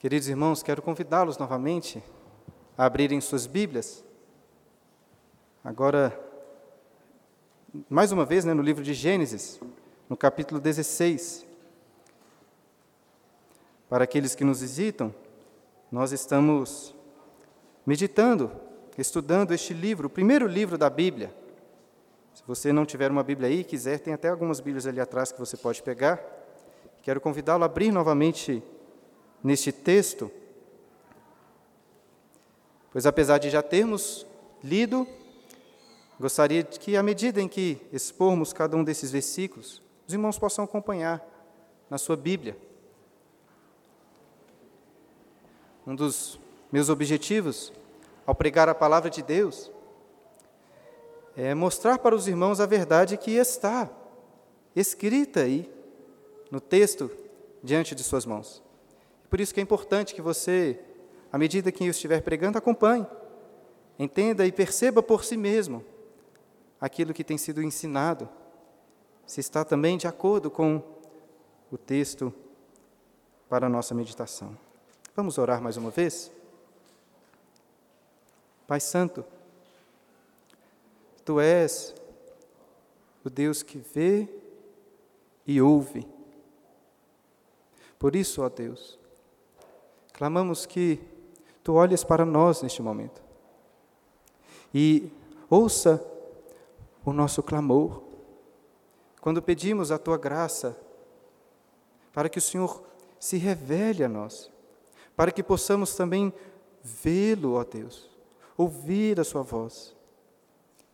Queridos irmãos, quero convidá-los novamente a abrirem suas Bíblias. Agora, mais uma vez, né, no livro de Gênesis, no capítulo 16. Para aqueles que nos visitam, nós estamos meditando, estudando este livro, o primeiro livro da Bíblia. Se você não tiver uma Bíblia aí, quiser, tem até algumas Bíblias ali atrás que você pode pegar. Quero convidá-lo a abrir novamente neste texto, pois apesar de já termos lido, gostaria que, à medida em que expormos cada um desses versículos, os irmãos possam acompanhar na sua Bíblia. Um dos meus objetivos ao pregar a palavra de Deus é mostrar para os irmãos a verdade que está escrita aí no texto diante de suas mãos. Por isso que é importante que você, à medida que eu estiver pregando, acompanhe, entenda e perceba por si mesmo aquilo que tem sido ensinado, se está também de acordo com o texto para a nossa meditação. Vamos orar mais uma vez? Pai Santo, Tu és o Deus que vê e ouve. Por isso, ó Deus, Clamamos que tu olhes para nós neste momento e ouça o nosso clamor. Quando pedimos a tua graça, para que o Senhor se revele a nós, para que possamos também vê-lo, ó Deus, ouvir a sua voz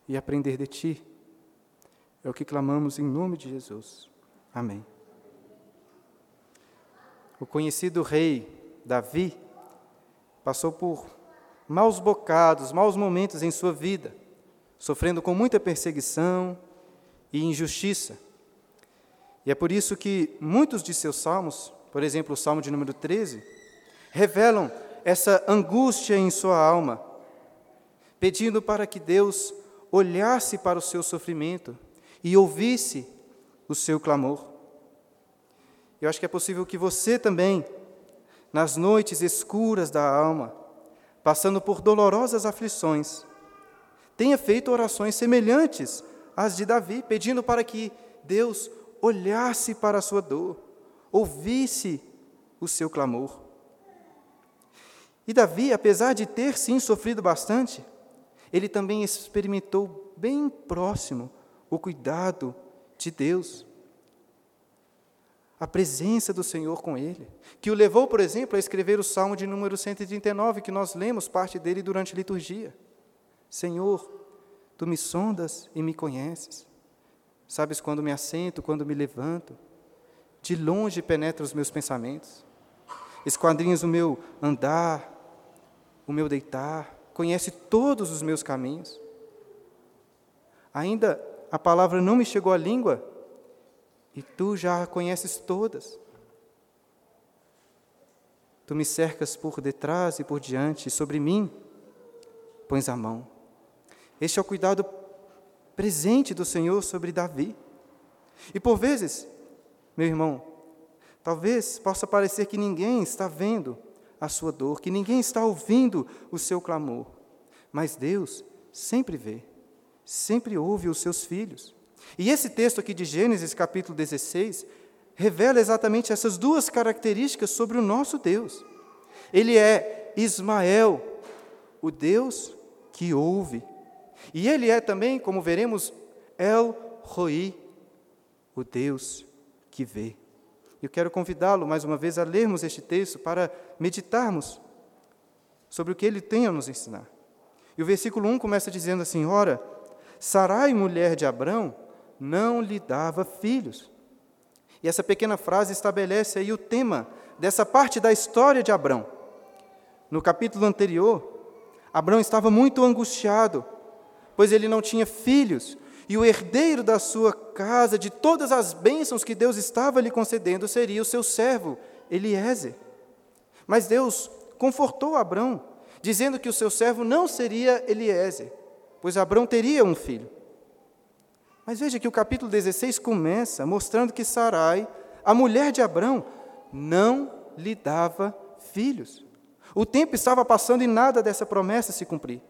e aprender de ti. É o que clamamos em nome de Jesus. Amém. O conhecido rei Davi passou por maus bocados, maus momentos em sua vida, sofrendo com muita perseguição e injustiça. E é por isso que muitos de seus salmos, por exemplo, o Salmo de número 13, revelam essa angústia em sua alma, pedindo para que Deus olhasse para o seu sofrimento e ouvisse o seu clamor. Eu acho que é possível que você também nas noites escuras da alma, passando por dolorosas aflições, tenha feito orações semelhantes às de Davi, pedindo para que Deus olhasse para a sua dor, ouvisse o seu clamor. E Davi, apesar de ter sim sofrido bastante, ele também experimentou bem próximo o cuidado de Deus a presença do Senhor com ele, que o levou, por exemplo, a escrever o Salmo de número 139, que nós lemos parte dele durante a liturgia. Senhor, tu me sondas e me conheces. Sabes quando me assento, quando me levanto. De longe penetra os meus pensamentos. Esquadrinhas o meu andar, o meu deitar, conhece todos os meus caminhos. Ainda a palavra não me chegou à língua, e tu já a conheces todas. Tu me cercas por detrás e por diante, e sobre mim pões a mão. Este é o cuidado presente do Senhor sobre Davi. E por vezes, meu irmão, talvez possa parecer que ninguém está vendo a sua dor, que ninguém está ouvindo o seu clamor, mas Deus sempre vê, sempre ouve os seus filhos. E esse texto aqui de Gênesis, capítulo 16, revela exatamente essas duas características sobre o nosso Deus. Ele é Ismael, o Deus que ouve. E ele é também, como veremos, El Roi, o Deus que vê. Eu quero convidá-lo mais uma vez a lermos este texto para meditarmos sobre o que ele tem a nos ensinar. E o versículo 1 começa dizendo assim: Ora, Sarai, mulher de Abrão, não lhe dava filhos. E essa pequena frase estabelece aí o tema dessa parte da história de Abrão. No capítulo anterior, Abrão estava muito angustiado, pois ele não tinha filhos, e o herdeiro da sua casa, de todas as bênçãos que Deus estava lhe concedendo, seria o seu servo, Eliezer. Mas Deus confortou Abrão, dizendo que o seu servo não seria Eliezer, pois Abrão teria um filho. Mas veja que o capítulo 16 começa mostrando que Sarai, a mulher de Abrão, não lhe dava filhos. O tempo estava passando e nada dessa promessa se cumprir.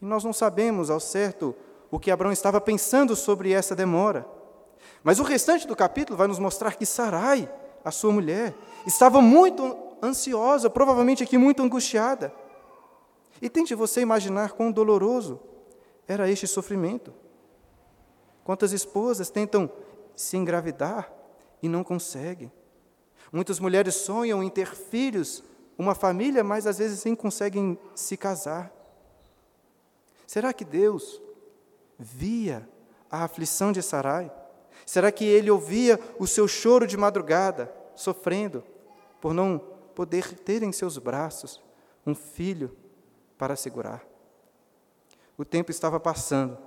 E nós não sabemos ao certo o que Abraão estava pensando sobre essa demora. Mas o restante do capítulo vai nos mostrar que Sarai, a sua mulher, estava muito ansiosa, provavelmente aqui muito angustiada. E tente você imaginar quão doloroso era este sofrimento. Quantas esposas tentam se engravidar e não conseguem. Muitas mulheres sonham em ter filhos, uma família, mas às vezes nem conseguem se casar. Será que Deus via a aflição de Sarai? Será que ele ouvia o seu choro de madrugada, sofrendo por não poder ter em seus braços um filho para segurar? O tempo estava passando.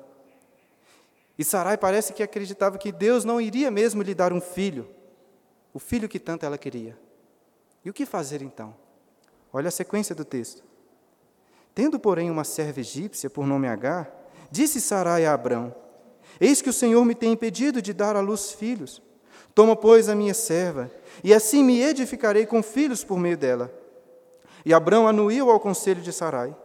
E Sarai parece que acreditava que Deus não iria mesmo lhe dar um filho, o filho que tanto ela queria. E o que fazer então? Olha a sequência do texto. Tendo, porém, uma serva egípcia por nome Agar, disse Sarai a Abrão: Eis que o Senhor me tem impedido de dar à luz filhos. Toma, pois, a minha serva, e assim me edificarei com filhos por meio dela. E Abrão anuiu ao conselho de Sarai.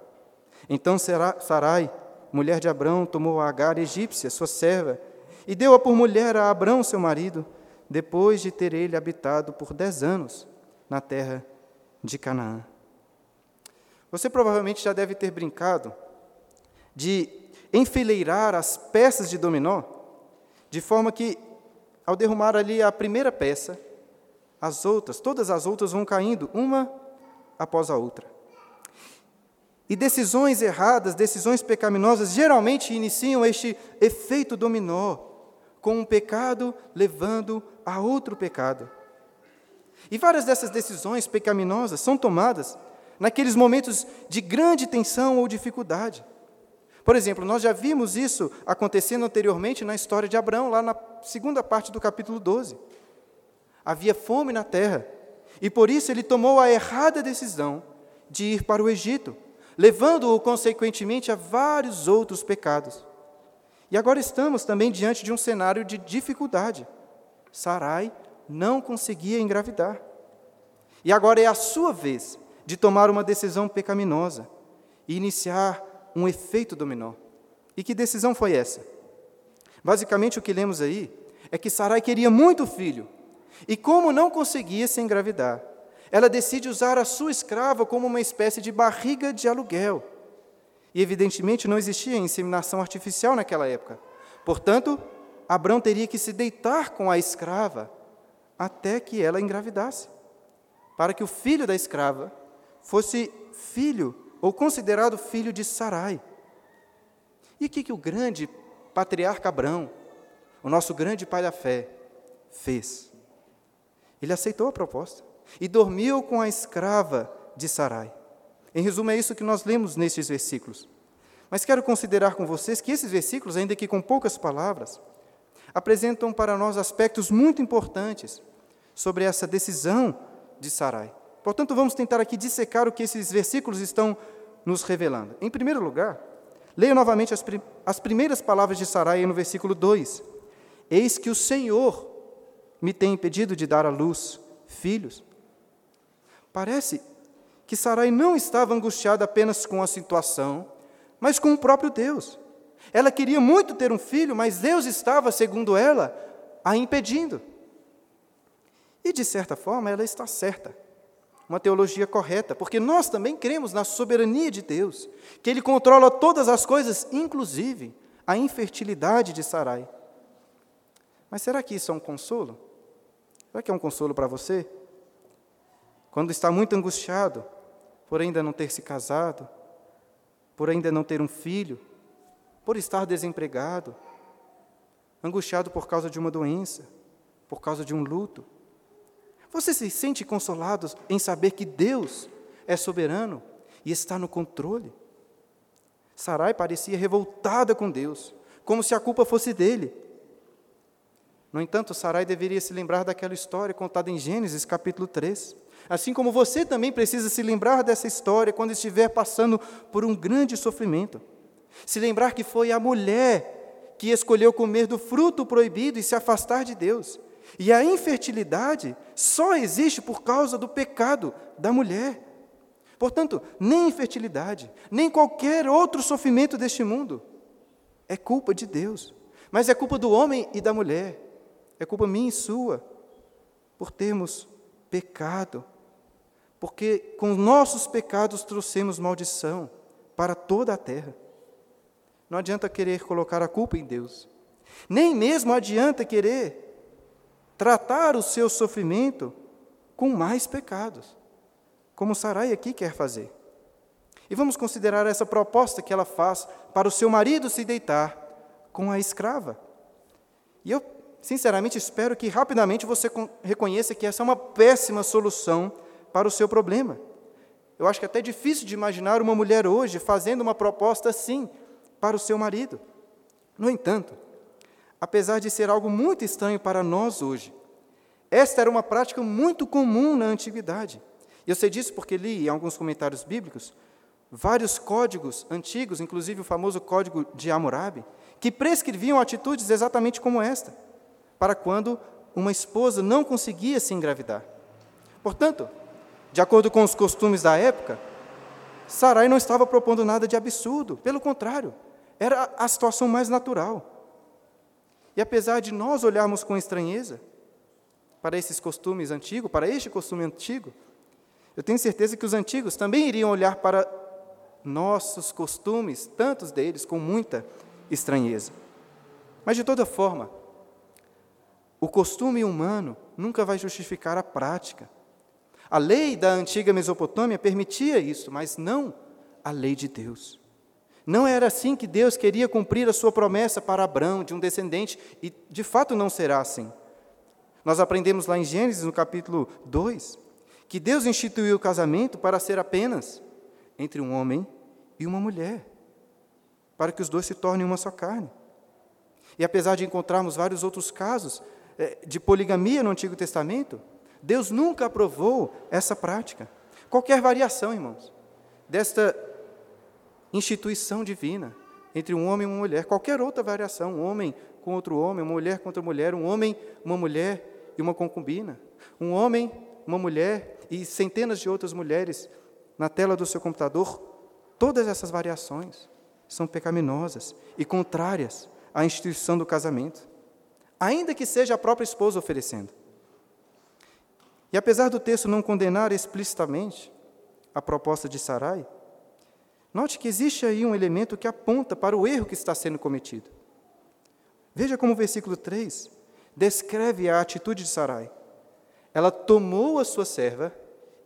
Então Sarai, mulher de Abrão, tomou a Agar egípcia, sua serva, e deu-a por mulher a Abrão, seu marido, depois de ter ele habitado por dez anos na terra de Canaã. Você provavelmente já deve ter brincado de enfileirar as peças de dominó, de forma que, ao derrumar ali a primeira peça, as outras, todas as outras vão caindo, uma após a outra. E decisões erradas, decisões pecaminosas, geralmente iniciam este efeito dominó, com um pecado levando a outro pecado. E várias dessas decisões pecaminosas são tomadas naqueles momentos de grande tensão ou dificuldade. Por exemplo, nós já vimos isso acontecendo anteriormente na história de Abraão, lá na segunda parte do capítulo 12. Havia fome na terra, e por isso ele tomou a errada decisão de ir para o Egito, levando-o consequentemente a vários outros pecados. E agora estamos também diante de um cenário de dificuldade. Sarai não conseguia engravidar. E agora é a sua vez de tomar uma decisão pecaminosa e iniciar um efeito dominó. E que decisão foi essa? Basicamente, o que lemos aí é que Sarai queria muito filho, e como não conseguia se engravidar, ela decide usar a sua escrava como uma espécie de barriga de aluguel. E, evidentemente, não existia inseminação artificial naquela época. Portanto, Abrão teria que se deitar com a escrava até que ela engravidasse, para que o filho da escrava fosse filho ou considerado filho de Sarai. E o que, que o grande patriarca Abrão, o nosso grande pai da fé, fez? Ele aceitou a proposta e dormiu com a escrava de Sarai. Em resumo, é isso que nós lemos nestes versículos. Mas quero considerar com vocês que esses versículos, ainda que com poucas palavras, apresentam para nós aspectos muito importantes sobre essa decisão de Sarai. Portanto, vamos tentar aqui dissecar o que esses versículos estão nos revelando. Em primeiro lugar, leia novamente as, as primeiras palavras de Sarai no versículo 2. Eis que o Senhor me tem impedido de dar à luz filhos. Parece que Sarai não estava angustiada apenas com a situação, mas com o próprio Deus. Ela queria muito ter um filho, mas Deus estava, segundo ela, a impedindo. E, de certa forma, ela está certa uma teologia correta, porque nós também cremos na soberania de Deus, que Ele controla todas as coisas, inclusive a infertilidade de Sarai. Mas será que isso é um consolo? Será que é um consolo para você? Quando está muito angustiado por ainda não ter se casado, por ainda não ter um filho, por estar desempregado, angustiado por causa de uma doença, por causa de um luto, você se sente consolado em saber que Deus é soberano e está no controle? Sarai parecia revoltada com Deus, como se a culpa fosse dele. No entanto, Sarai deveria se lembrar daquela história contada em Gênesis capítulo 3. Assim como você também precisa se lembrar dessa história quando estiver passando por um grande sofrimento. Se lembrar que foi a mulher que escolheu comer do fruto proibido e se afastar de Deus, E a infertilidade só existe por causa do pecado da mulher. Portanto, nem infertilidade, nem qualquer outro sofrimento deste mundo é culpa de Deus, mas é culpa do homem e da mulher, é culpa minha e sua, por termos pecado, porque com nossos pecados trouxemos maldição para toda a terra. Não adianta querer colocar a culpa em Deus, nem mesmo adianta querer tratar o seu sofrimento com mais pecados, como Sarai aqui quer fazer. E vamos considerar essa proposta que ela faz para o seu marido se deitar com a escrava. E eu, sinceramente, espero que rapidamente você reconheça que essa é uma péssima solução para o seu problema. Eu acho que é até difícil de imaginar uma mulher hoje fazendo uma proposta assim para o seu marido. No entanto, apesar de ser algo muito estranho para nós hoje, esta era uma prática muito comum na antiguidade. Eu sei disso porque li em alguns comentários bíblicos vários códigos antigos, inclusive o famoso código de Hammurabi, que prescreviam atitudes exatamente como esta, para quando uma esposa não conseguia se engravidar. Portanto, de acordo com os costumes da época, Sarai não estava propondo nada de absurdo, pelo contrário, era a situação mais natural. E apesar de nós olharmos com estranheza para esses costumes antigos, para este costume antigo, eu tenho certeza que os antigos também iriam olhar para nossos costumes, tantos deles, com muita estranheza. Mas, de toda forma, o costume humano nunca vai justificar a prática. A lei da antiga Mesopotâmia permitia isso, mas não a lei de Deus. Não era assim que Deus queria cumprir a sua promessa para Abraão, de um descendente, e de fato não será assim. Nós aprendemos lá em Gênesis, no capítulo 2, que Deus instituiu o casamento para ser apenas entre um homem e uma mulher, para que os dois se tornem uma só carne. E apesar de encontrarmos vários outros casos eh, de poligamia no Antigo Testamento, Deus nunca aprovou essa prática. Qualquer variação, irmãos, desta instituição divina entre um homem e uma mulher, qualquer outra variação, um homem com outro homem, uma mulher com outra mulher, um homem, uma mulher e uma concubina, um homem, uma mulher e centenas de outras mulheres na tela do seu computador, todas essas variações são pecaminosas e contrárias à instituição do casamento, ainda que seja a própria esposa oferecendo. E apesar do texto não condenar explicitamente a proposta de Sarai, note que existe aí um elemento que aponta para o erro que está sendo cometido. Veja como o versículo 3 descreve a atitude de Sarai. Ela tomou a sua serva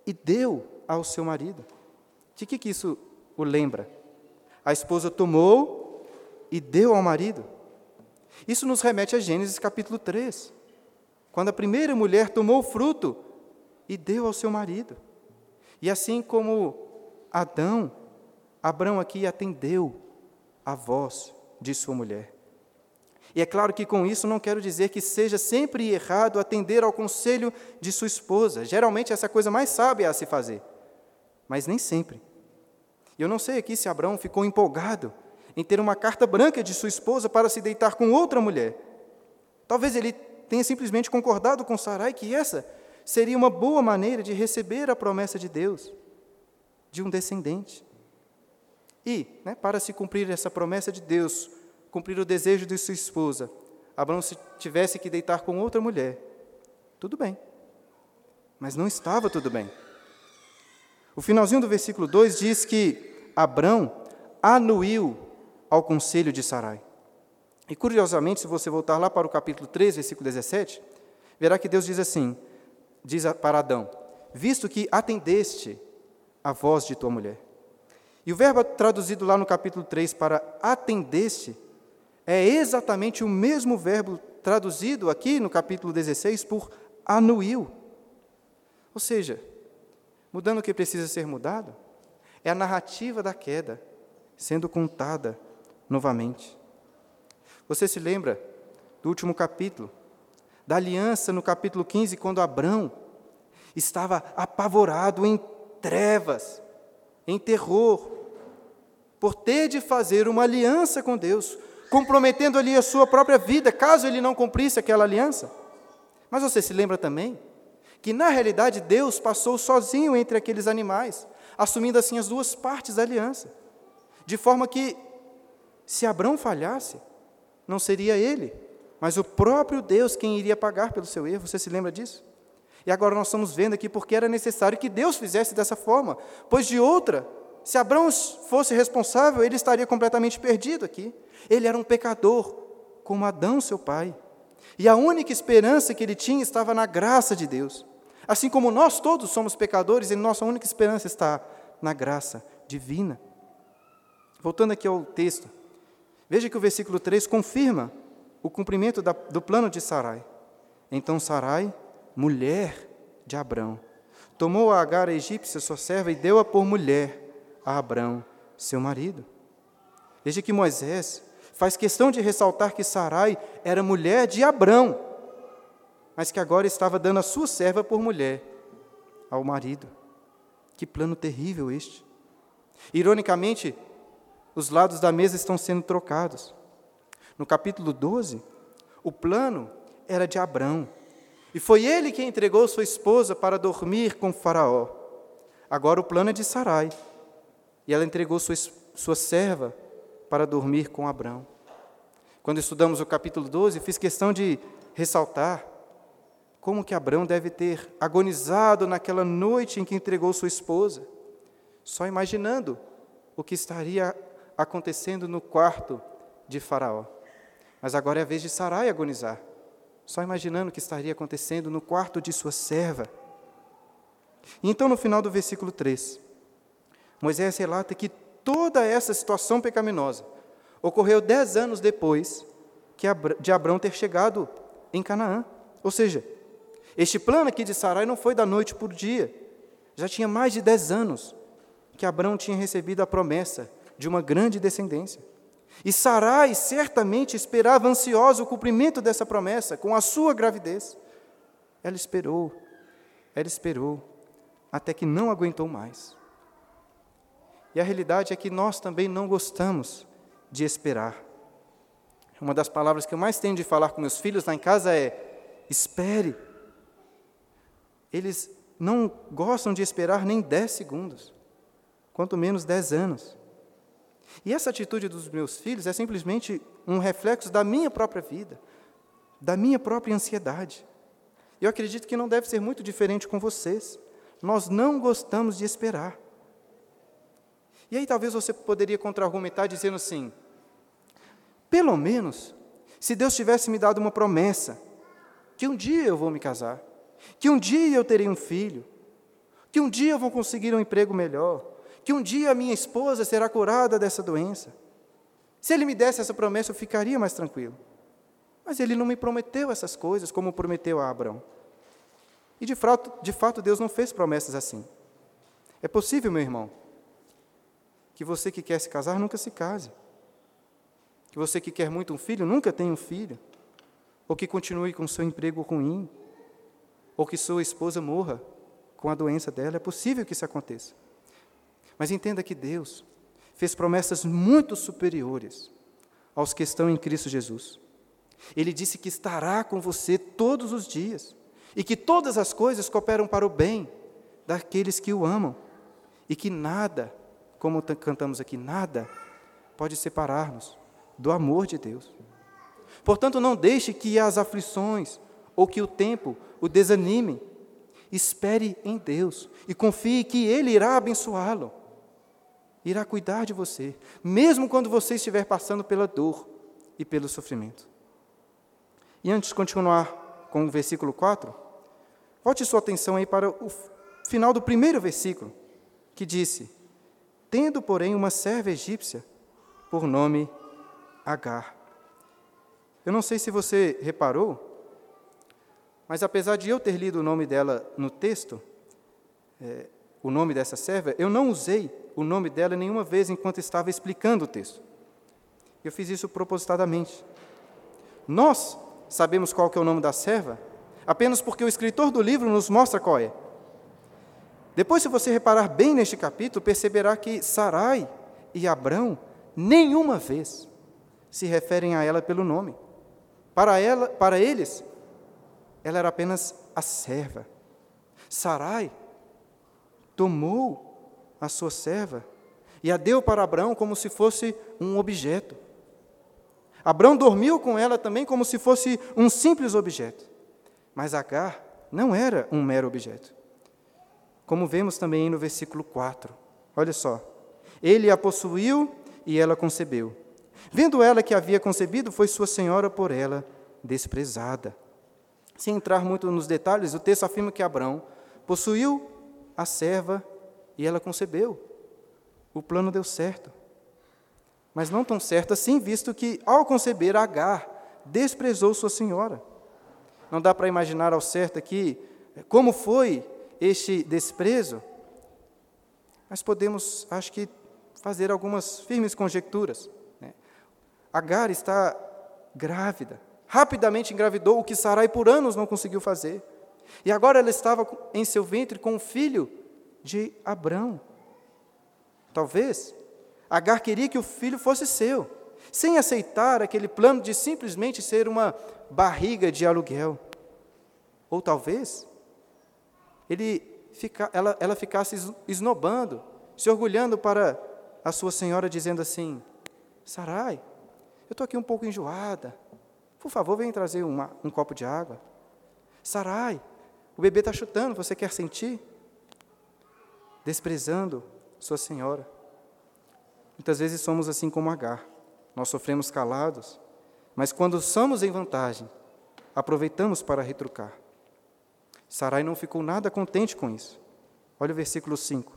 e deu ao seu marido. De que, que isso o lembra? A esposa tomou e deu ao marido. Isso nos remete a Gênesis capítulo 3, quando a primeira mulher tomou o fruto e deu ao seu marido. E assim como Adão, Abraão aqui atendeu a voz de sua mulher. E é claro que com isso não quero dizer que seja sempre errado atender ao conselho de sua esposa. Geralmente essa é coisa mais sábia a se fazer. Mas nem sempre. E eu não sei aqui se Abraão ficou empolgado em ter uma carta branca de sua esposa para se deitar com outra mulher. Talvez ele tenha simplesmente concordado com Sarai que essa seria uma boa maneira de receber a promessa de Deus, de um descendente. E, né, para se cumprir essa promessa de Deus, cumprir o desejo de sua esposa, Abraão se tivesse que deitar com outra mulher, tudo bem. Mas não estava tudo bem. O finalzinho do versículo 2 diz que Abraão anuiu ao conselho de Sarai. E curiosamente, se você voltar lá para o capítulo 3, versículo 17, verá que Deus diz assim: diz para Adão: Visto que atendeste a voz de tua mulher. E o verbo traduzido lá no capítulo 3 para atendeste é exatamente o mesmo verbo traduzido aqui no capítulo 16 por anuiu. Ou seja, mudando o que precisa ser mudado, é a narrativa da queda sendo contada novamente. Você se lembra do último capítulo, da aliança no capítulo 15, quando Abrão estava apavorado em trevas, em terror, por ter de fazer uma aliança com Deus, comprometendo ali a sua própria vida, caso ele não cumprisse aquela aliança. Mas você se lembra também que, na realidade, Deus passou sozinho entre aqueles animais, assumindo assim as duas partes da aliança, de forma que, se Abraão falhasse, não seria ele, mas o próprio Deus quem iria pagar pelo seu erro. Você se lembra disso? E agora nós estamos vendo aqui porque era necessário que Deus fizesse dessa forma, pois de outra, se Abraão fosse responsável, ele estaria completamente perdido aqui. Ele era um pecador, como Adão, seu pai. E a única esperança que ele tinha estava na graça de Deus. Assim como nós todos somos pecadores e nossa única esperança está na graça divina. Voltando aqui ao texto, veja que o versículo 3 confirma o cumprimento da, do plano de Sarai. Então Sarai, mulher de Abrão, tomou a Agar a egípcia, sua serva, e deu-a por mulher a Abrão, seu marido. Veja que Moisés faz questão de ressaltar que Sarai era mulher de Abrão, mas que agora estava dando a sua serva por mulher ao marido. Que plano terrível este! Ironicamente, os lados da mesa estão sendo trocados. No capítulo 12, o plano era de Abrão, e foi ele quem entregou sua esposa para dormir com Faraó. Agora o plano é de Sarai, e ela entregou sua, sua serva para dormir com Abrão. Quando estudamos o capítulo 12, fiz questão de ressaltar como que Abrão deve ter agonizado naquela noite em que entregou sua esposa, só imaginando o que estaria acontecendo no quarto de Faraó. Mas agora é a vez de Sarai agonizar, só imaginando o que estaria acontecendo no quarto de sua serva. E então, no final do versículo 3, Moisés relata que toda essa situação pecaminosa ocorreu dez anos depois de Abraão ter chegado em Canaã. Ou seja, este plano aqui de Sarai não foi da noite o dia. Já tinha mais de dez anos que Abraão tinha recebido a promessa de uma grande descendência. E Sarai certamente esperava ansiosa o cumprimento dessa promessa com a sua gravidez. Ela esperou, ela esperou, até que não aguentou mais. E a realidade é que nós também não gostamos de esperar. Uma das palavras que eu mais tenho de falar com meus filhos lá em casa é: espere. Eles não gostam de esperar nem dez segundos, quanto menos dez anos. E essa atitude dos meus filhos é simplesmente um reflexo da minha própria vida, da minha própria ansiedade. Eu acredito que não deve ser muito diferente com vocês. Nós não gostamos de esperar. E aí talvez você poderia contra-argumentar dizendo assim: pelo menos, se Deus tivesse me dado uma promessa, que um dia eu vou me casar, que um dia eu terei um filho, que um dia eu vou conseguir um emprego melhor, que um dia a minha esposa será curada dessa doença. Se ele me desse essa promessa, eu ficaria mais tranquilo. Mas ele não me prometeu essas coisas como prometeu a Abraão. E de fato, de fato Deus não fez promessas assim. É possível, meu irmão, que você que quer se casar nunca se case. Que você que quer muito um filho nunca tenha um filho. Ou que continue com seu emprego ruim. Ou que sua esposa morra com a doença dela. É possível que isso aconteça. Mas entenda que Deus fez promessas muito superiores aos que estão em Cristo Jesus. Ele disse que estará com você todos os dias e que todas as coisas cooperam para o bem daqueles que o amam e que nada como cantamos aqui, nada pode separar-nos do amor de Deus. Portanto, não deixe que as aflições ou que o tempo o desanime. Espere em Deus e confie que Ele irá abençoá-lo, irá cuidar de você, mesmo quando você estiver passando pela dor e pelo sofrimento. E antes de continuar com o versículo 4, volte sua atenção aí para o final do primeiro versículo, que disse: tendo, porém, uma serva egípcia, por nome Agar. Eu não sei se você reparou, mas apesar de eu ter lido o nome dela no texto, é, o nome dessa serva, eu não usei o nome dela nenhuma vez enquanto estava explicando o texto. Eu fiz isso propositadamente. Nós sabemos qual é o nome da serva apenas porque o escritor do livro nos mostra qual é. Depois, se você reparar bem neste capítulo, perceberá que Sarai e Abrão nenhuma vez se referem a ela pelo nome. Para, ela, para eles, ela era apenas a serva. Sarai tomou a sua serva e a deu para Abraão como se fosse um objeto. Abraão dormiu com ela também como se fosse um simples objeto. Mas Agar não era um mero objeto. Como vemos também no versículo 4. Olha só. Ele a possuiu e ela concebeu. Vendo ela que havia concebido, foi sua senhora por ela desprezada. Sem entrar muito nos detalhes, o texto afirma que Abraão possuiu a serva e ela concebeu. O plano deu certo. Mas não tão certo assim, visto que, ao conceber, Agar desprezou sua senhora. Não dá para imaginar ao certo aqui como foi este desprezo, mas podemos, acho que, fazer algumas firmes conjecturas. Né? Agar está grávida, rapidamente engravidou, o que Sarai por anos não conseguiu fazer. E agora ela estava em seu ventre com o filho de Abrão. Talvez Agar queria que o filho fosse seu, sem aceitar aquele plano de simplesmente ser uma barriga de aluguel. Ou talvez ele fica, ela, ela ficasse esnobando, se orgulhando para a sua senhora, dizendo assim: Sarai, eu estou aqui um pouco enjoada, por favor, vem trazer uma, um copo de água. Sarai, o bebê está chutando, você quer sentir? Desprezando sua senhora. Muitas vezes somos assim como Agar. Nós sofremos calados, mas quando somos em vantagem, aproveitamos para retrucar. Sarai não ficou nada contente com isso. Olha o versículo 5.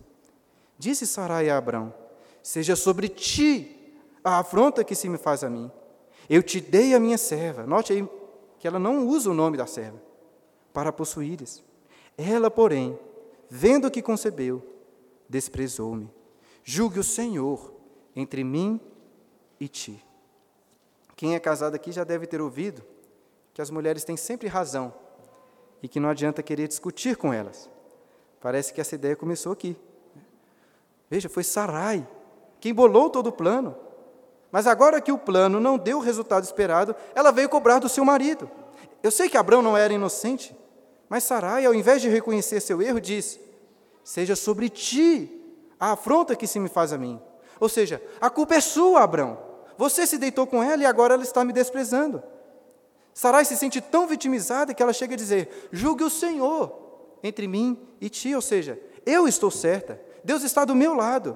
Disse Sarai a Abrão: Seja sobre ti a afronta que se me faz a mim. Eu te dei a minha serva. Note aí que ela não usa o nome da serva para possuíres. Ela, porém, vendo que concebeu, desprezou-me. Julgue o Senhor entre mim e ti. Quem é casado aqui já deve ter ouvido que as mulheres têm sempre razão e que não adianta querer discutir com elas. Parece que essa ideia começou aqui. Veja, foi Sarai quem bolou todo o plano. Mas agora que o plano não deu o resultado esperado, ela veio cobrar do seu marido. Eu sei que Abraão não era inocente, mas Sarai, ao invés de reconhecer seu erro, diz: Seja sobre ti a afronta que se me faz a mim. Ou seja, a culpa é sua, Abraão. Você se deitou com ela e agora ela está me desprezando. Sarai se sente tão vitimizada que ela chega a dizer: Julgue o Senhor entre mim e ti, ou seja, eu estou certa, Deus está do meu lado.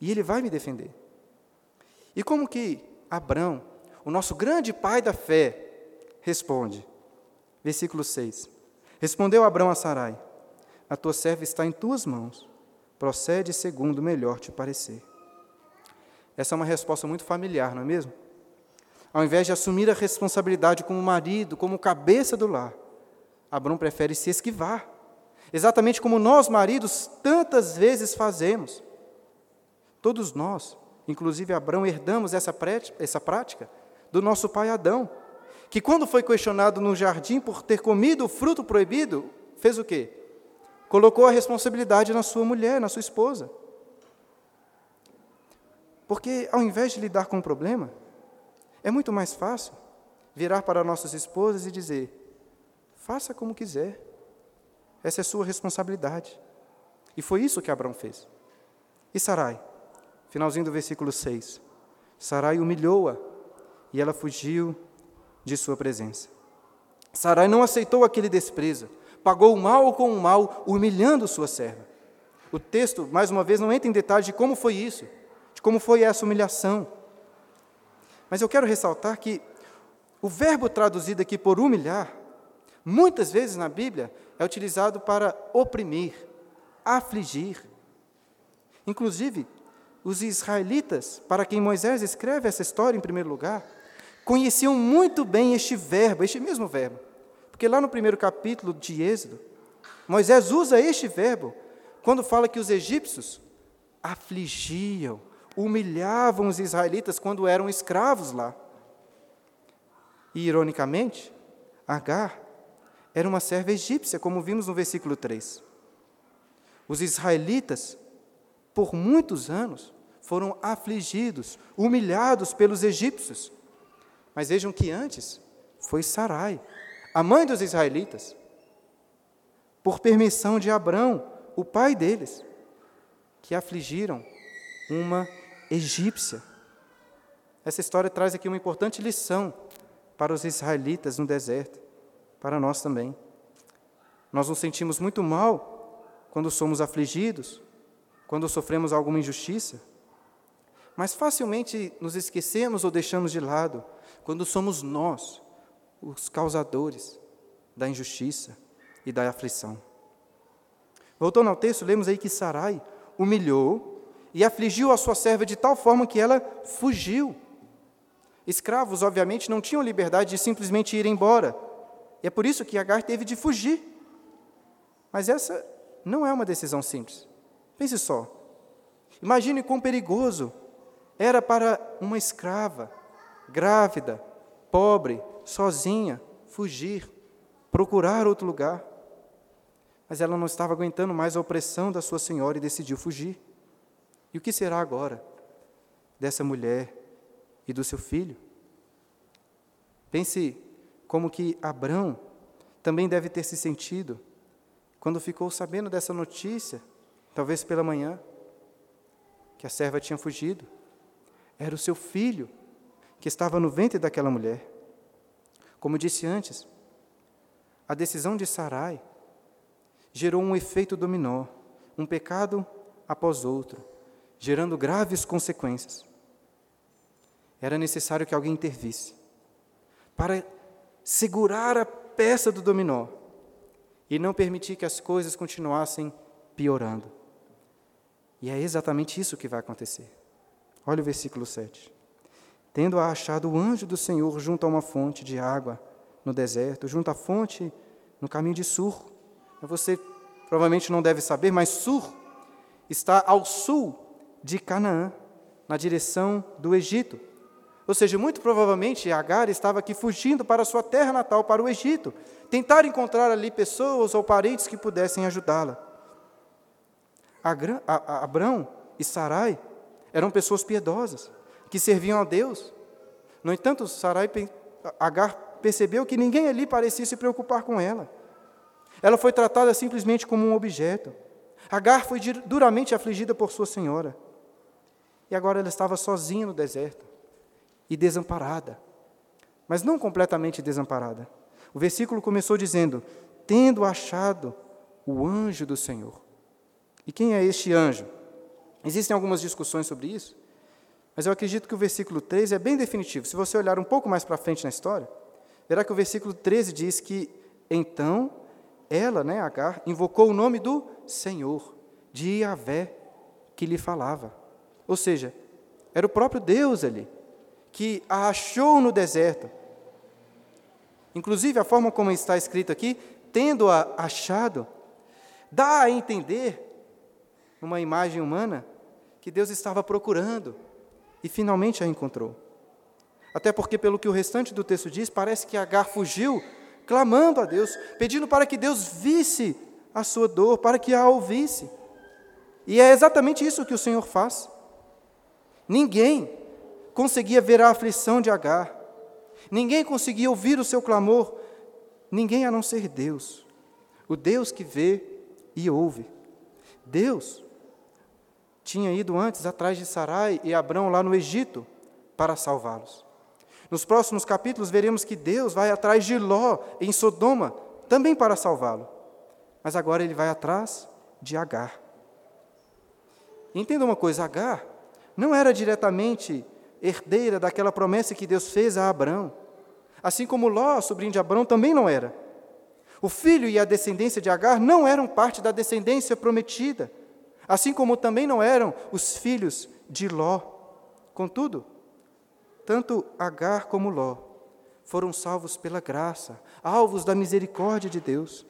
E Ele vai me defender. E como que Abraão, o nosso grande pai da fé, responde? Versículo 6. Respondeu Abraão a Sarai: A tua serva está em tuas mãos, procede segundo melhor te parecer. Essa é uma resposta muito familiar, não é mesmo? Ao invés de assumir a responsabilidade como marido, como cabeça do lar, Abraão prefere se esquivar. Exatamente como nós, maridos, tantas vezes fazemos. Todos nós Inclusive, Abraão herdamos essa, prática do nosso pai Adão, que, quando foi questionado no jardim por ter comido o fruto proibido, fez o quê? Colocou a responsabilidade na sua mulher, na sua esposa. Porque, ao invés de lidar com o problema, é muito mais fácil virar para nossas esposas e dizer: faça como quiser, essa é sua responsabilidade. E foi isso que Abraão fez. E Sarai? Finalzinho do versículo 6. Sarai humilhou-a e ela fugiu de sua presença. Sarai não aceitou aquele desprezo, pagou o mal com o mal, humilhando sua serva. O texto, mais uma vez, não entra em detalhes de como foi isso, de como foi essa humilhação. Mas eu quero ressaltar que o verbo traduzido aqui por humilhar, muitas vezes na Bíblia, é utilizado para oprimir, afligir. Inclusive, os israelitas, para quem Moisés escreve essa história em primeiro lugar, conheciam muito bem este verbo, este mesmo verbo. Porque lá no primeiro capítulo de Êxodo, Moisés usa este verbo quando fala que os egípcios afligiam, humilhavam os israelitas quando eram escravos lá. E, ironicamente, Agar era uma serva egípcia, como vimos no versículo 3. Os israelitas, por muitos anos, foram afligidos, humilhados pelos egípcios. Mas vejam que antes foi Sarai, a mãe dos israelitas, por permissão de Abrão, o pai deles, que afligiram uma egípcia. Essa história traz aqui uma importante lição para os israelitas no deserto, para nós também. Nós nos sentimos muito mal quando somos afligidos, quando sofremos alguma injustiça, mas facilmente nos esquecemos ou deixamos de lado quando somos nós os causadores da injustiça e da aflição. Voltando ao texto, lemos aí que Sarai humilhou e afligiu a sua serva de tal forma que ela fugiu. Escravos, obviamente, não tinham liberdade de simplesmente ir embora. E é por isso que Agar teve de fugir. Mas essa não é uma decisão simples. Pense só. Imagine quão perigoso era para uma escrava, grávida, pobre, sozinha, fugir, procurar outro lugar. Mas ela não estava aguentando mais a opressão da sua senhora e decidiu fugir. E o que será agora dessa mulher e do seu filho? Pense como que Abrão também deve ter se sentido quando ficou sabendo dessa notícia, talvez pela manhã, que a serva tinha fugido. Era o seu filho que estava no ventre daquela mulher. Como disse antes, a decisão de Sarai gerou um efeito dominó, um pecado após outro, gerando graves consequências. Era necessário que alguém intervisse para segurar a peça do dominó e não permitir que as coisas continuassem piorando. E é exatamente isso que vai acontecer. Olha o versículo 7. Tendo achado o anjo do Senhor junto a uma fonte de água no deserto, junto à fonte no caminho de Sur, você provavelmente não deve saber, mas Sur está ao sul de Canaã, na direção do Egito. Ou seja, muito provavelmente Agar estava aqui fugindo para sua terra natal, para o Egito, tentar encontrar ali pessoas ou parentes que pudessem ajudá-la. Abrão e Sarai eram pessoas piedosas, que serviam a Deus. No entanto, Sarai, Agar percebeu que ninguém ali parecia se preocupar com ela. Ela foi tratada simplesmente como um objeto. Agar foi duramente afligida por sua senhora. E agora ela estava sozinha no deserto e desamparada. Mas não completamente desamparada. O versículo começou dizendo: Tendo achado o anjo do Senhor. E quem é este anjo? Existem algumas discussões sobre isso, mas eu acredito que o versículo 13 é bem definitivo. Se você olhar um pouco mais para frente na história, verá que o versículo 13 diz que então ela, né, Agar, invocou o nome do Senhor, de Yahvé, que lhe falava. Ou seja, era o próprio Deus ali, que a achou no deserto. Inclusive, a forma como está escrito aqui, tendo-a achado, dá a entender, numa imagem humana, que Deus estava procurando e finalmente a encontrou. Até porque, pelo que o restante do texto diz, parece que Agar fugiu clamando a Deus, pedindo para que Deus visse a sua dor, para que a ouvisse. E é exatamente isso que o Senhor faz. Ninguém conseguia ver a aflição de Agar, ninguém conseguia ouvir o seu clamor, ninguém a não ser Deus, o Deus que vê e ouve. Deus tinha ido antes atrás de Sarai e Abrão lá no Egito para salvá-los. Nos próximos capítulos veremos que Deus vai atrás de Ló em Sodoma, também para salvá-lo. Mas agora ele vai atrás de Agar. Entenda uma coisa: Agar não era diretamente herdeira daquela promessa que Deus fez a Abraão. Assim como Ló, sobrinho de Abraão, também não era. O filho e a descendência de Agar não eram parte da descendência prometida, assim como também não eram os filhos de Ló. Contudo, tanto Agar como Ló foram salvos pela graça, alvos da misericórdia de Deus.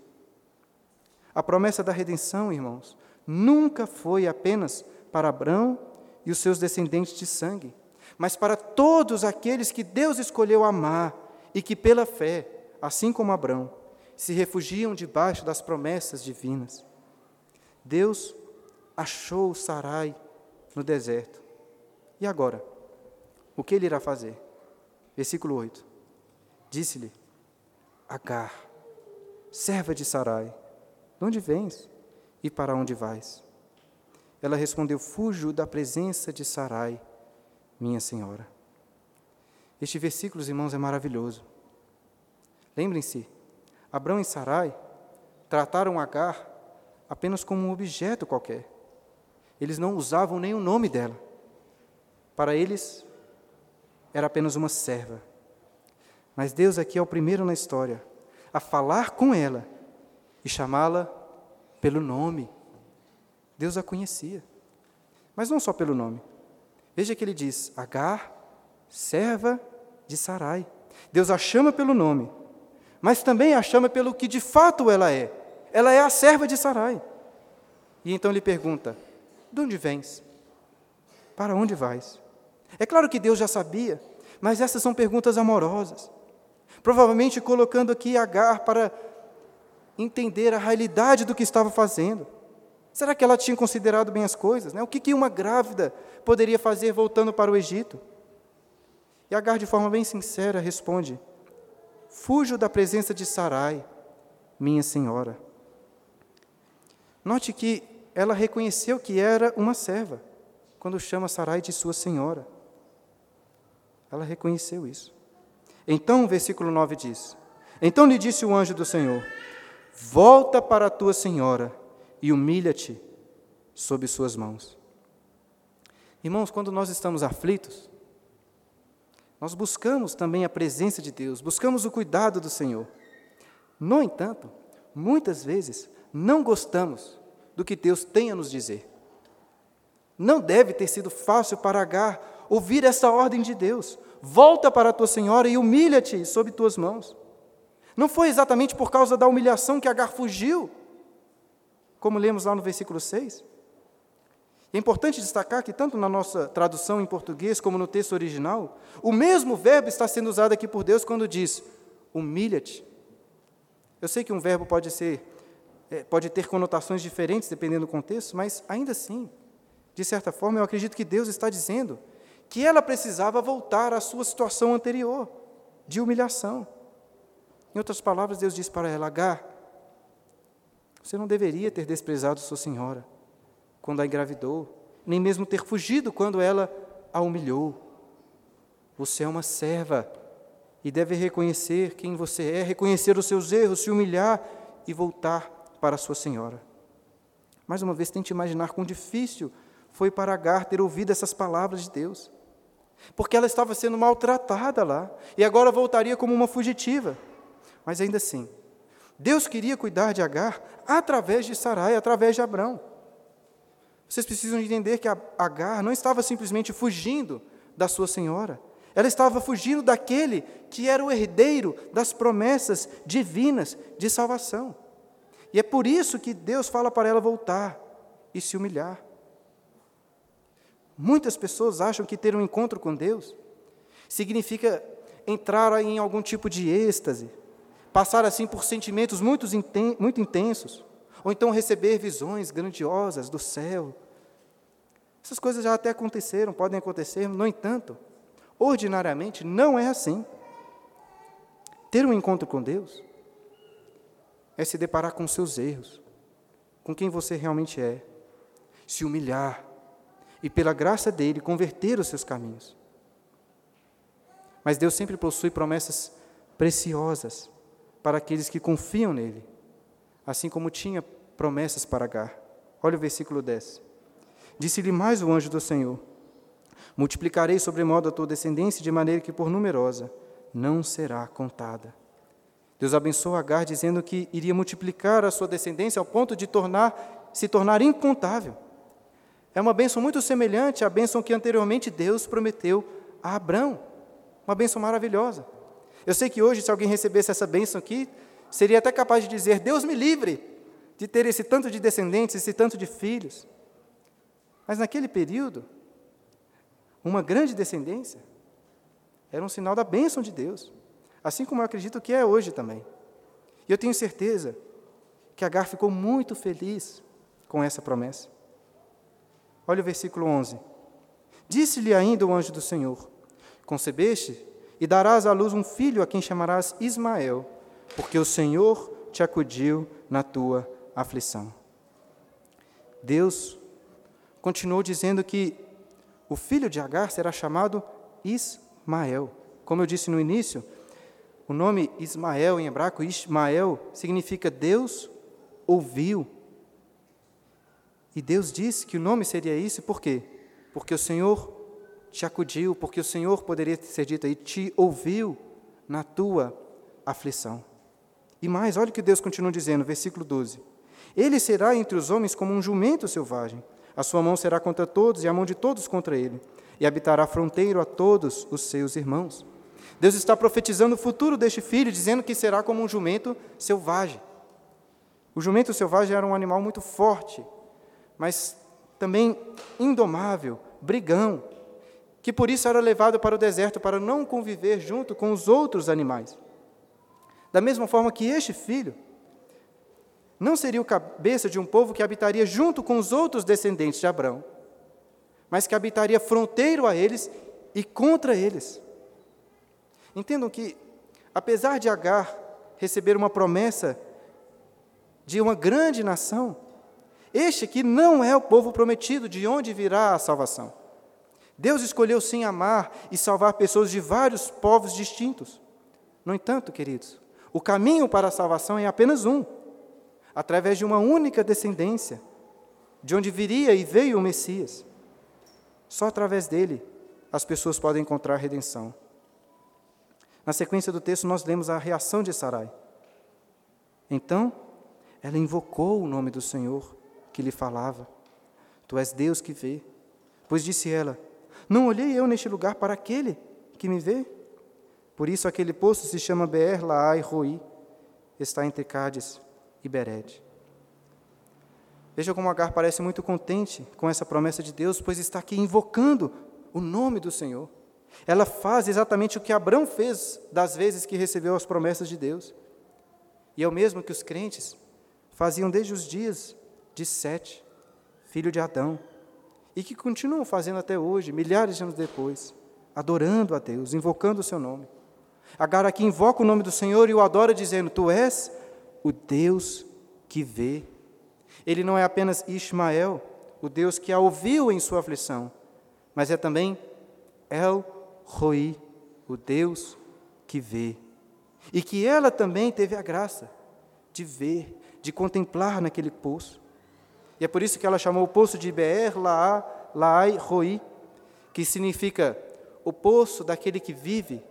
A promessa da redenção, irmãos, nunca foi apenas para Abraão e os seus descendentes de sangue, mas para todos aqueles que Deus escolheu amar e que, pela fé, assim como Abraão, se refugiam debaixo das promessas divinas. Deus achou Sarai no deserto. E agora? O que ele irá fazer? Versículo 8. Disse-lhe: Agar, serva de Sarai, de onde vens e para onde vais? Ela respondeu: Fujo da presença de Sarai, minha senhora. Este versículo, irmãos, é maravilhoso. Lembrem-se, Abrão e Sarai trataram Agar apenas como um objeto qualquer. Eles não usavam nem o nome dela. Para eles, era apenas uma serva. Mas Deus aqui é o primeiro na história a falar com ela e chamá-la pelo nome. Deus a conhecia. Mas não só pelo nome. Veja que ele diz: Agar, serva de Sarai. Deus a chama pelo nome, mas também a chama pelo que de fato ela é. Ela é a serva de Sarai. E então ele pergunta: De onde vens? Para onde vais? É claro que Deus já sabia, mas essas são perguntas amorosas. Provavelmente colocando aqui Agar para entender a realidade do que estava fazendo. Será que ela tinha considerado bem as coisas? Né? O que, que uma grávida poderia fazer voltando para o Egito? E Agar, de forma bem sincera, responde: Fujo da presença de Sarai, minha senhora. Note que ela reconheceu que era uma serva, quando chama Sarai de sua senhora. Ela reconheceu isso. Então, o versículo 9 diz: Então lhe disse o anjo do Senhor: Volta para a tua senhora e humilha-te sob suas mãos. Irmãos, quando nós estamos aflitos, nós buscamos também a presença de Deus, buscamos o cuidado do Senhor. No entanto, muitas vezes não gostamos do que Deus tem a nos dizer. Não deve ter sido fácil para Agar ouvir essa ordem de Deus. Volta para a tua senhora e humilha-te sob tuas mãos. Não foi exatamente por causa da humilhação que Agar fugiu, como lemos lá no versículo 6. É importante destacar que, tanto na nossa tradução em português como no texto original, o mesmo verbo está sendo usado aqui por Deus quando diz: humilha-te. Eu sei que um verbo pode ser pode ter conotações diferentes dependendo do contexto, mas ainda assim, de certa forma, eu acredito que Deus está dizendo que ela precisava voltar à sua situação anterior, de humilhação. Em outras palavras, Deus diz para ela: Agar, você não deveria ter desprezado sua senhora quando a engravidou, nem mesmo ter fugido quando ela a humilhou. Você é uma serva e deve reconhecer quem você é, reconhecer os seus erros, se humilhar e voltar para sua senhora. Mais uma vez, tente imaginar quão difícil foi para Agar ter ouvido essas palavras de Deus, porque ela estava sendo maltratada lá e agora voltaria como uma fugitiva. Mas ainda assim, Deus queria cuidar de Agar através de Sarai, através de Abrão. Vocês precisam entender que Agar não estava simplesmente fugindo da sua senhora, ela estava fugindo daquele que era o herdeiro das promessas divinas de salvação. E é por isso que Deus fala para ela voltar e se humilhar. Muitas pessoas acham que ter um encontro com Deus significa entrar em algum tipo de êxtase, passar assim por sentimentos muito, muito intensos, ou então receber visões grandiosas do céu. Essas coisas já até aconteceram, podem acontecer, no entanto, ordinariamente não é assim. Ter um encontro com Deus é se deparar com seus erros, com quem você realmente é, se humilhar e, pela graça dele, converter os seus caminhos. Mas Deus sempre possui promessas preciosas para aqueles que confiam nele, assim como tinha promessas para Agar. Olha o versículo 10. Disse-lhe mais o anjo do Senhor: Multiplicarei sobremodo a tua descendência de maneira que por numerosa não será contada. Deus abençoou Agar dizendo que iria multiplicar a sua descendência ao ponto de tornar, se tornar incontável. É uma bênção muito semelhante à bênção que anteriormente Deus prometeu a Abrão. Uma bênção maravilhosa. Eu sei que hoje, se alguém recebesse essa bênção aqui, seria até capaz de dizer: Deus me livre de ter esse tanto de descendentes, esse tanto de filhos. Mas naquele período, uma grande descendência era um sinal da bênção de Deus assim como eu acredito que é hoje também. E eu tenho certeza que Agar ficou muito feliz com essa promessa. Olha o versículo 11. Disse-lhe ainda o anjo do Senhor: Concebeste e darás à luz um filho a quem chamarás Ismael, porque o Senhor te acudiu na tua aflição. Deus continuou dizendo que o filho de Agar será chamado Ismael. Como eu disse no início, o nome Ismael em hebraico, Ismael, significa Deus ouviu. E Deus disse que o nome seria isso, por quê? Porque o Senhor te acudiu, porque o Senhor poderia ser dito aí, te ouviu na tua aflição. E mais, olha o que Deus continua dizendo, versículo 12: Ele será entre os homens como um jumento selvagem, a sua mão será contra todos e a mão de todos contra ele, e habitará fronteiro a todos os seus irmãos. Deus está profetizando o futuro deste filho, dizendo que será como um jumento selvagem. O jumento selvagem era um animal muito forte, mas também indomável, brigão, que por isso era levado para o deserto para não conviver junto com os outros animais. Da mesma forma que este filho não seria o cabeça de um povo que habitaria junto com os outros descendentes de Abraão, mas que habitaria fronteiro a eles e contra eles. Entendam que, apesar de Agar receber uma promessa de uma grande nação, este aqui não é o povo prometido, de onde virá a salvação. Deus escolheu sim amar e salvar pessoas de vários povos distintos. No entanto, queridos, o caminho para a salvação é apenas um, através de uma única descendência, de onde viria e veio o Messias. Só através dele as pessoas podem encontrar redenção. Na sequência do texto, nós lemos a reação de Sarai. Então, ela invocou o nome do Senhor que lhe falava: Tu és Deus que vê. Pois disse ela: Não olhei eu neste lugar para aquele que me vê? Por isso aquele poço se chama Beer Laai Roi, está entre Cádiz e Bered. Veja como Agar parece muito contente com essa promessa de Deus, pois está aqui invocando o nome do Senhor. Ela faz exatamente o que Abraão fez das vezes que recebeu as promessas de Deus. E é o mesmo que os crentes faziam desde os dias de Sete, filho de Adão, e que continuam fazendo até hoje, milhares de anos depois, adorando a Deus, invocando o seu nome. Agar aqui invoca o nome do Senhor e o adora, dizendo: Tu és o Deus que vê. Ele não é apenas Ismael, o Deus que a ouviu em sua aflição, mas é também El Roi, o Deus que vê. E que ela também teve a graça de ver, de contemplar naquele poço. E é por isso que ela chamou o poço de Beer Laa, Laai Roi, que significa o poço daquele que vive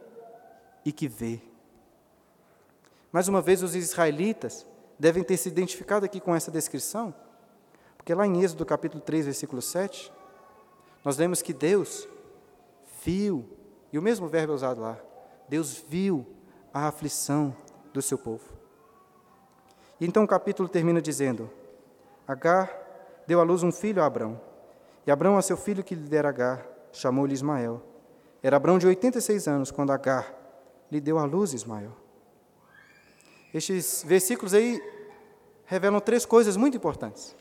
e que vê. Mais uma vez, os israelitas devem ter se identificado aqui com essa descrição, porque lá em Êxodo capítulo 3, versículo 7, nós lemos que Deus viu, e o mesmo verbo é usado lá, Deus viu a aflição do seu povo. E então o capítulo termina dizendo: Agar deu à luz um filho a Abrão, e Abrão, a seu filho que lhe dera Agar, chamou-lhe Ismael. Era Abrão de 86 anos quando Agar lhe deu à luz Ismael. Estes versículos aí revelam três coisas muito importantes.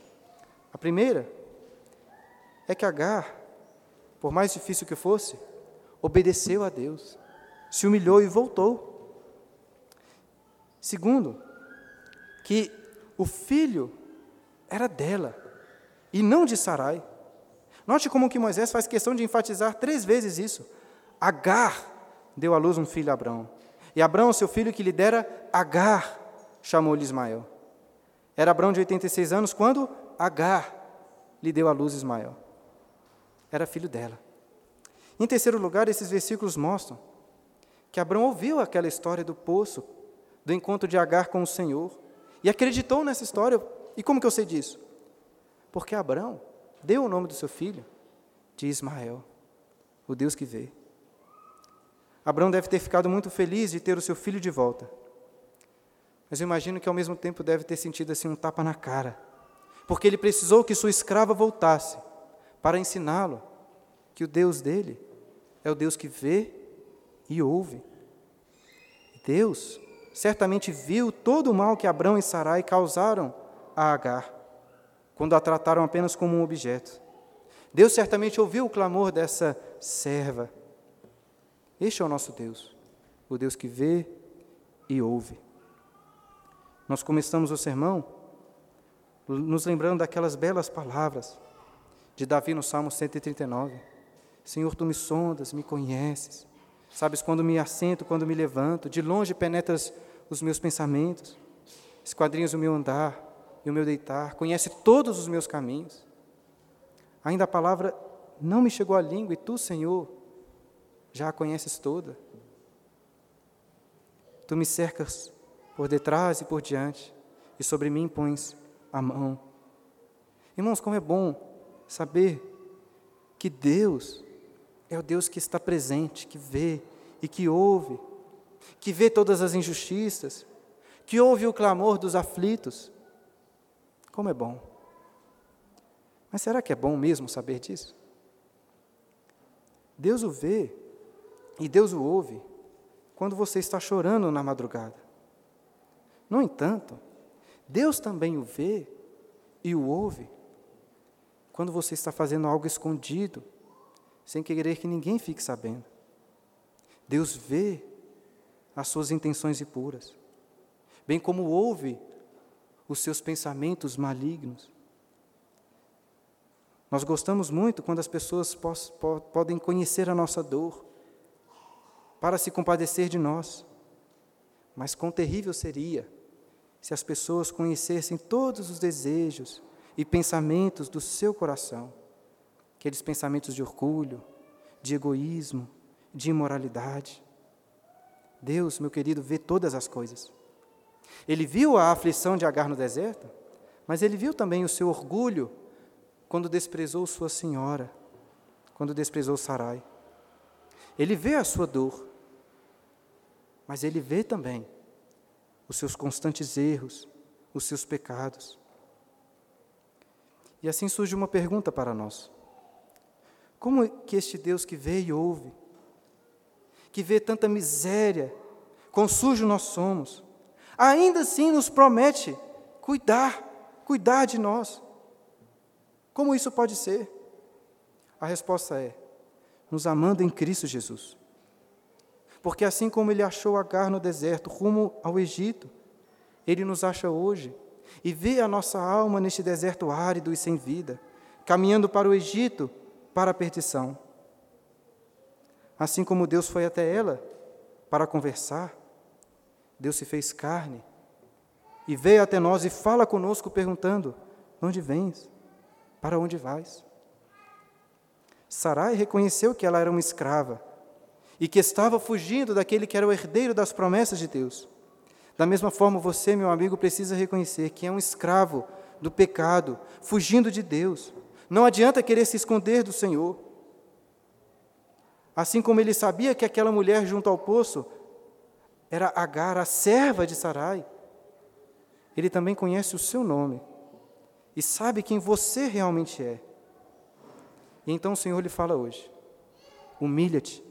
A primeira é que Agar, por mais difícil que fosse, obedeceu a Deus, se humilhou e voltou. Segundo, que o filho era dela e não de Sarai. Note como que Moisés faz questão de enfatizar três vezes isso. Agar deu à luz um filho a Abraão. E Abraão, seu filho que lhe dera Agar, chamou-lhe Ismael. Era Abraão de 86 anos quando Agar lhe deu à luz Ismael. Era filho dela. Em terceiro lugar, esses versículos mostram que Abraão ouviu aquela história do poço, do encontro de Agar com o Senhor, e acreditou nessa história. E como que eu sei disso? Porque Abraão deu o nome do seu filho de Ismael, o Deus que vê. Abraão deve ter ficado muito feliz de ter o seu filho de volta. Mas eu imagino que ao mesmo tempo deve ter sentido assim um tapa na cara, porque ele precisou que sua escrava voltasse para ensiná-lo que o Deus dele é o Deus que vê e ouve. Deus certamente viu todo o mal que Abrão e Sarai causaram a Agar, quando a trataram apenas como um objeto. Deus certamente ouviu o clamor dessa serva. Este é o nosso Deus, o Deus que vê e ouve. Nós começamos o sermão nos lembrando daquelas belas palavras de Davi no Salmo 139. Senhor, tu me sondas, me conheces. Sabes quando me assento, quando me levanto, de longe penetras os meus pensamentos, esquadrinhas o meu andar e o meu deitar, conhece todos os meus caminhos. Ainda a palavra não me chegou à língua e tu, Senhor, já a conheces toda. Tu me cercas por detrás e por diante, e sobre mim pões a mão. Irmãos, como é bom saber que Deus é o Deus que está presente, que vê e que ouve, que vê todas as injustiças, que ouve o clamor dos aflitos. Como é bom. Mas será que é bom mesmo saber disso? Deus o vê e Deus o ouve quando você está chorando na madrugada. No entanto, Deus também o vê e o ouve quando você está fazendo algo escondido, sem querer que ninguém fique sabendo. Deus vê as suas intenções impuras, bem como ouve os seus pensamentos malignos. Nós gostamos muito quando as pessoas podem conhecer a nossa dor, para se compadecer de nós. Mas quão terrível seria se as pessoas conhecessem todos os desejos e pensamentos do seu coração, aqueles pensamentos de orgulho, de egoísmo, de imoralidade. Deus, meu querido, vê todas as coisas. Ele viu a aflição de Agar no deserto, mas ele viu também o seu orgulho quando desprezou sua senhora, quando desprezou Sarai. Ele vê a sua dor, mas ele vê também os seus constantes erros, os seus pecados. E assim surge uma pergunta para nós: como que este Deus que vê e ouve, que vê tanta miséria, quão sujo nós somos, ainda assim nos promete cuidar, cuidar de nós? Como isso pode ser? A resposta é: nos amando em Cristo Jesus. Porque assim como ele achou Agar no deserto, rumo ao Egito, ele nos acha hoje e vê a nossa alma neste deserto árido e sem vida, caminhando para o Egito, para a perdição. Assim como Deus foi até ela para conversar, Deus se fez carne e veio até nós e fala conosco perguntando: onde vens? Para onde vais? Sarai reconheceu que ela era uma escrava e que estava fugindo daquele que era o herdeiro das promessas de Deus. Da mesma forma, você, meu amigo, precisa reconhecer que é um escravo do pecado, fugindo de Deus. Não adianta querer se esconder do Senhor. Assim como ele sabia que aquela mulher junto ao poço era Agar, a serva de Sarai, ele também conhece o seu nome e sabe quem você realmente é. E então o Senhor lhe fala hoje: humilha-te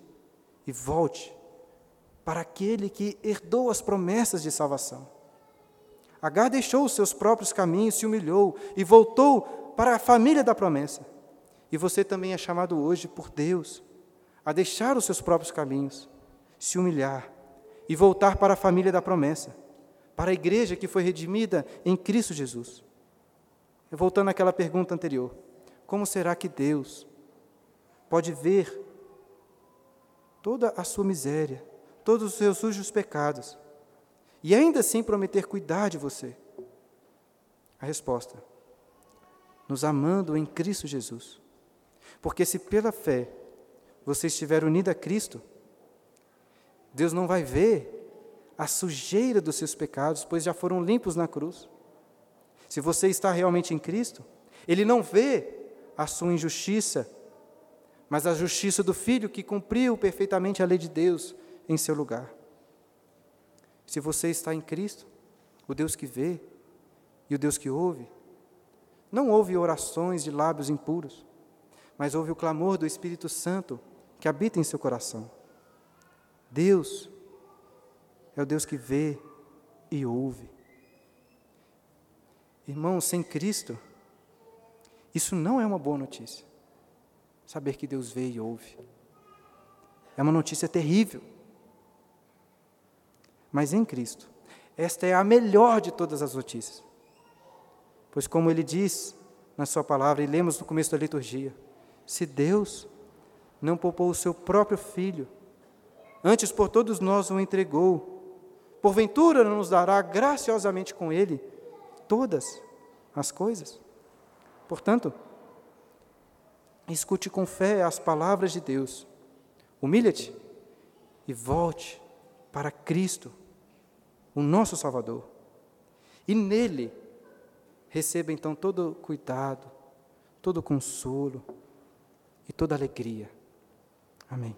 e volte para aquele que herdou as promessas de salvação. Agar deixou os seus próprios caminhos, se humilhou e voltou para a família da promessa. E você também é chamado hoje por Deus a deixar os seus próprios caminhos, se humilhar e voltar para a família da promessa, para a igreja que foi redimida em Cristo Jesus. Voltando àquela pergunta anterior: como será que Deus pode ver toda a sua miséria, todos os seus sujos pecados, e ainda assim prometer cuidar de você? A resposta: nos amando em Cristo Jesus. Porque se pela fé você estiver unido a Cristo, Deus não vai ver a sujeira dos seus pecados, pois já foram limpos na cruz. Se você está realmente em Cristo, Ele não vê a sua injustiça, mas a justiça do Filho que cumpriu perfeitamente a lei de Deus em seu lugar. Se você está em Cristo, o Deus que vê e o Deus que ouve, não ouve orações de lábios impuros, mas ouve o clamor do Espírito Santo que habita em seu coração. Deus é o Deus que vê e ouve. Irmão, sem Cristo, isso não é uma boa notícia saber que Deus vê e ouve. É uma notícia terrível. Mas em Cristo, esta é a melhor de todas as notícias. Pois, como ele diz na Sua palavra, e lemos no começo da liturgia, se Deus não poupou o seu próprio Filho, antes por todos nós o entregou, porventura não nos dará graciosamente com ele todas as coisas? Portanto, escute com fé as palavras de Deus, humilha-te e volte para Cristo, o nosso Salvador, e nele receba então todo cuidado, todo consolo e toda alegria. Amém.